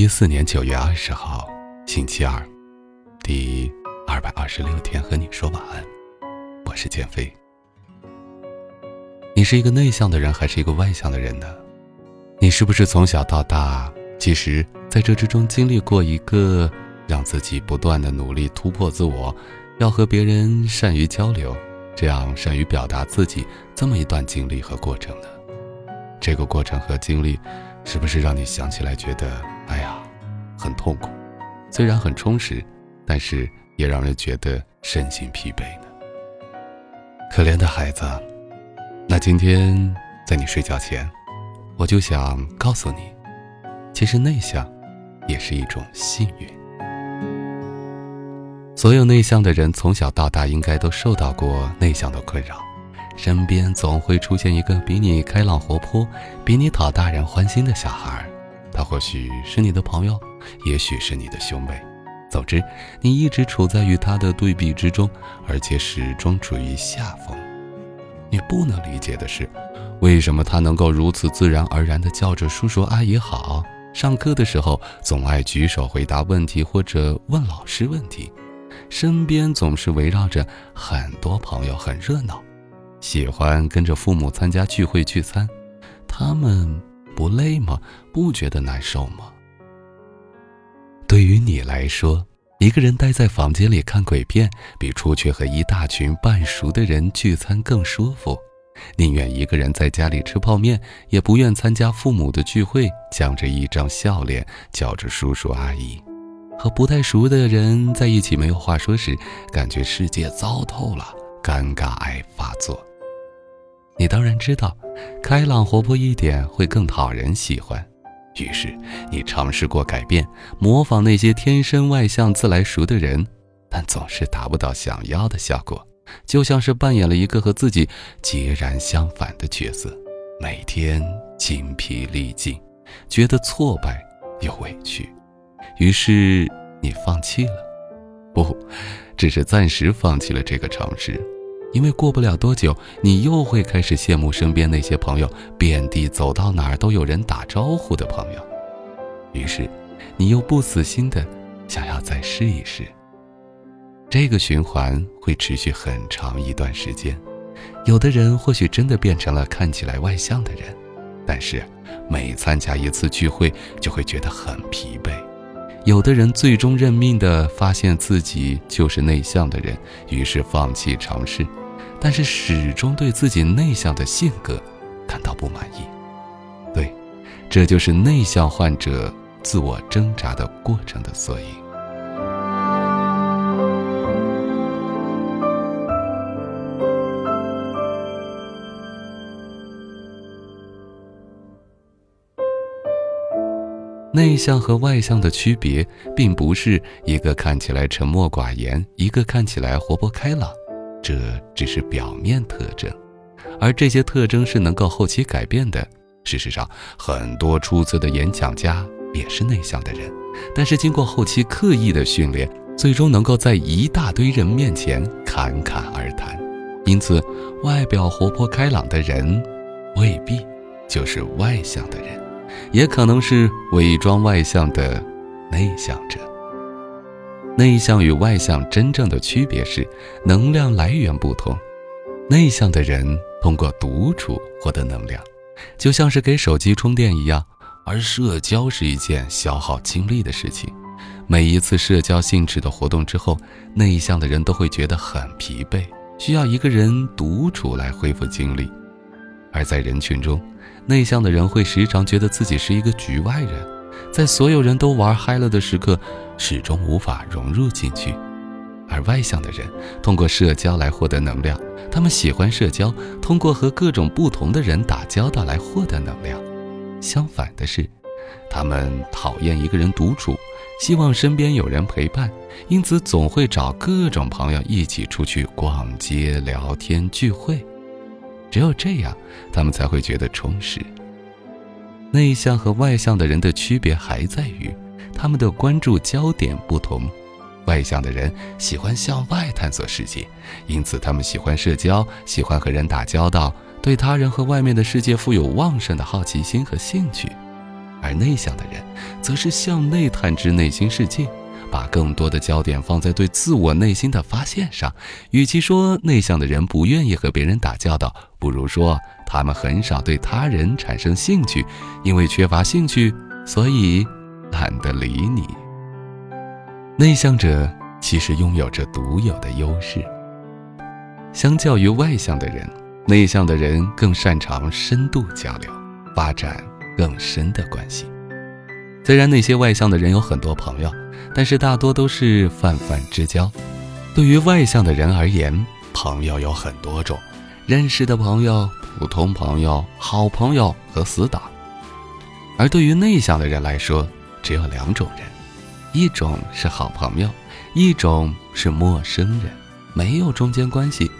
一四年九月二十号，星期二，第二百二十六天，和你说晚安。我是建飞。你是一个内向的人，还是一个外向的人呢？你是不是从小到大，其实在这之中经历过一个让自己不断的努力突破自我，要和别人善于交流，这样善于表达自己这么一段经历和过程呢？这个过程和经历，是不是让你想起来觉得？很痛苦，虽然很充实，但是也让人觉得身心疲惫呢。可怜的孩子，那今天在你睡觉前，我就想告诉你，其实内向也是一种幸运。所有内向的人从小到大应该都受到过内向的困扰，身边总会出现一个比你开朗活泼、比你讨大人欢心的小孩。他或许是你的朋友，也许是你的兄妹，总之，你一直处在与他的对比之中，而且始终处于下风。你不能理解的是，为什么他能够如此自然而然地叫着叔叔阿姨好？上课的时候总爱举手回答问题或者问老师问题，身边总是围绕着很多朋友，很热闹，喜欢跟着父母参加聚会聚餐，他们。不累吗？不觉得难受吗？对于你来说，一个人待在房间里看鬼片，比出去和一大群半熟的人聚餐更舒服。宁愿一个人在家里吃泡面，也不愿参加父母的聚会，僵着一张笑脸，叫着叔叔阿姨。和不太熟的人在一起没有话说时，感觉世界糟透了，尴尬癌发作。你当然知道，开朗活泼一点会更讨人喜欢，于是你尝试过改变，模仿那些天生外向、自来熟的人，但总是达不到想要的效果，就像是扮演了一个和自己截然相反的角色，每天精疲力尽，觉得挫败又委屈，于是你放弃了，不，只是暂时放弃了这个尝试。因为过不了多久，你又会开始羡慕身边那些朋友，遍地走到哪儿都有人打招呼的朋友，于是，你又不死心的想要再试一试。这个循环会持续很长一段时间，有的人或许真的变成了看起来外向的人，但是每参加一次聚会就会觉得很疲惫。有的人最终认命的发现自己就是内向的人，于是放弃尝试。但是始终对自己内向的性格感到不满意，对，这就是内向患者自我挣扎的过程的缩影。内向和外向的区别，并不是一个看起来沉默寡言，一个看起来活泼开朗。这只是表面特征，而这些特征是能够后期改变的。事实上，很多出色的演讲家也是内向的人，但是经过后期刻意的训练，最终能够在一大堆人面前侃侃而谈。因此，外表活泼开朗的人，未必就是外向的人，也可能是伪装外向的内向者。内向与外向真正的区别是能量来源不同。内向的人通过独处获得能量，就像是给手机充电一样；而社交是一件消耗精力的事情。每一次社交性质的活动之后，内向的人都会觉得很疲惫，需要一个人独处来恢复精力。而在人群中，内向的人会时常觉得自己是一个局外人。在所有人都玩嗨了的时刻，始终无法融入进去；而外向的人通过社交来获得能量，他们喜欢社交，通过和各种不同的人打交道来获得能量。相反的是，他们讨厌一个人独处，希望身边有人陪伴，因此总会找各种朋友一起出去逛街、聊天、聚会。只有这样，他们才会觉得充实。内向和外向的人的区别还在于，他们的关注焦点不同。外向的人喜欢向外探索世界，因此他们喜欢社交，喜欢和人打交道，对他人和外面的世界富有旺盛的好奇心和兴趣。而内向的人，则是向内探知内心世界，把更多的焦点放在对自我内心的发现上。与其说内向的人不愿意和别人打交道，不如说他们很少对他人产生兴趣，因为缺乏兴趣，所以懒得理你。内向者其实拥有着独有的优势，相较于外向的人，内向的人更擅长深度交流，发展。更深的关系。虽然那些外向的人有很多朋友，但是大多都是泛泛之交。对于外向的人而言，朋友有很多种：认识的朋友、普通朋友、好朋友和死党。而对于内向的人来说，只有两种人：一种是好朋友，一种是陌生人，没有中间关系。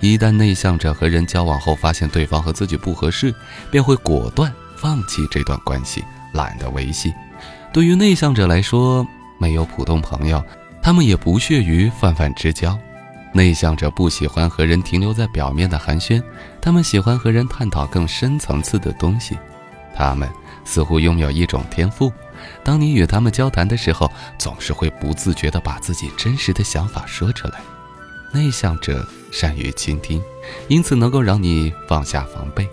一旦内向者和人交往后发现对方和自己不合适，便会果断。放弃这段关系，懒得维系。对于内向者来说，没有普通朋友，他们也不屑于泛泛之交。内向者不喜欢和人停留在表面的寒暄，他们喜欢和人探讨更深层次的东西。他们似乎拥有一种天赋，当你与他们交谈的时候，总是会不自觉地把自己真实的想法说出来。内向者善于倾听，因此能够让你放下防备。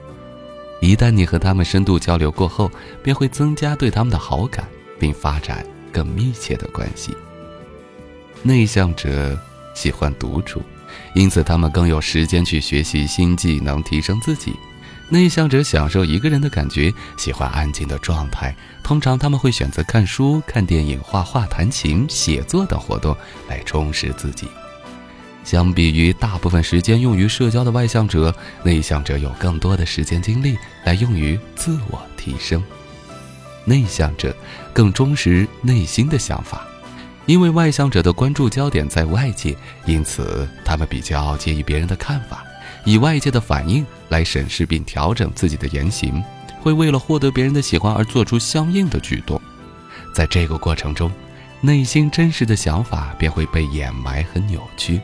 一旦你和他们深度交流过后，便会增加对他们的好感，并发展更密切的关系。内向者喜欢独处，因此他们更有时间去学习新技能，提升自己。内向者享受一个人的感觉，喜欢安静的状态，通常他们会选择看书、看电影、画画、弹琴、写作等活动来充实自己。相比于大部分时间用于社交的外向者，内向者有更多的时间精力来用于自我提升。内向者更忠实内心的想法，因为外向者的关注焦点在外界，因此他们比较介意别人的看法，以外界的反应来审视并调整自己的言行，会为了获得别人的喜欢而做出相应的举动。在这个过程中，内心真实的想法便会被掩埋和扭曲。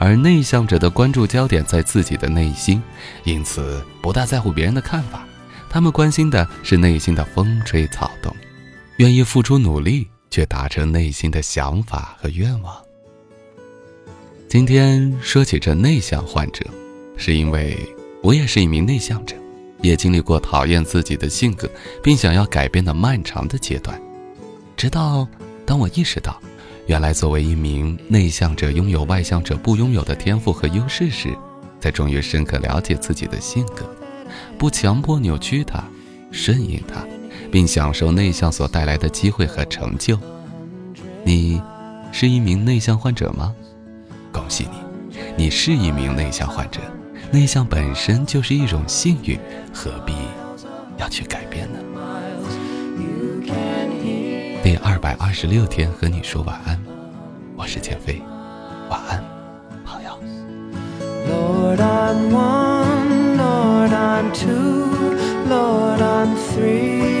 而内向者的关注焦点在自己的内心，因此不大在乎别人的看法。他们关心的是内心的风吹草动，愿意付出努力去达成内心的想法和愿望。今天说起这内向患者，是因为我也是一名内向者，也经历过讨厌自己的性格并想要改变的漫长的阶段，直到当我意识到。原来，作为一名内向者，拥有外向者不拥有的天赋和优势时，才终于深刻了解自己的性格，不强迫扭曲它，顺应它，并享受内向所带来的机会和成就。你是一名内向患者吗？恭喜你，你是一名内向患者。内向本身就是一种幸运，何必要去改变呢？第二百二十六天，和你说晚安。我是减肥，晚安，朋友。Lord, I'm one, Lord, I'm two, Lord, I'm three.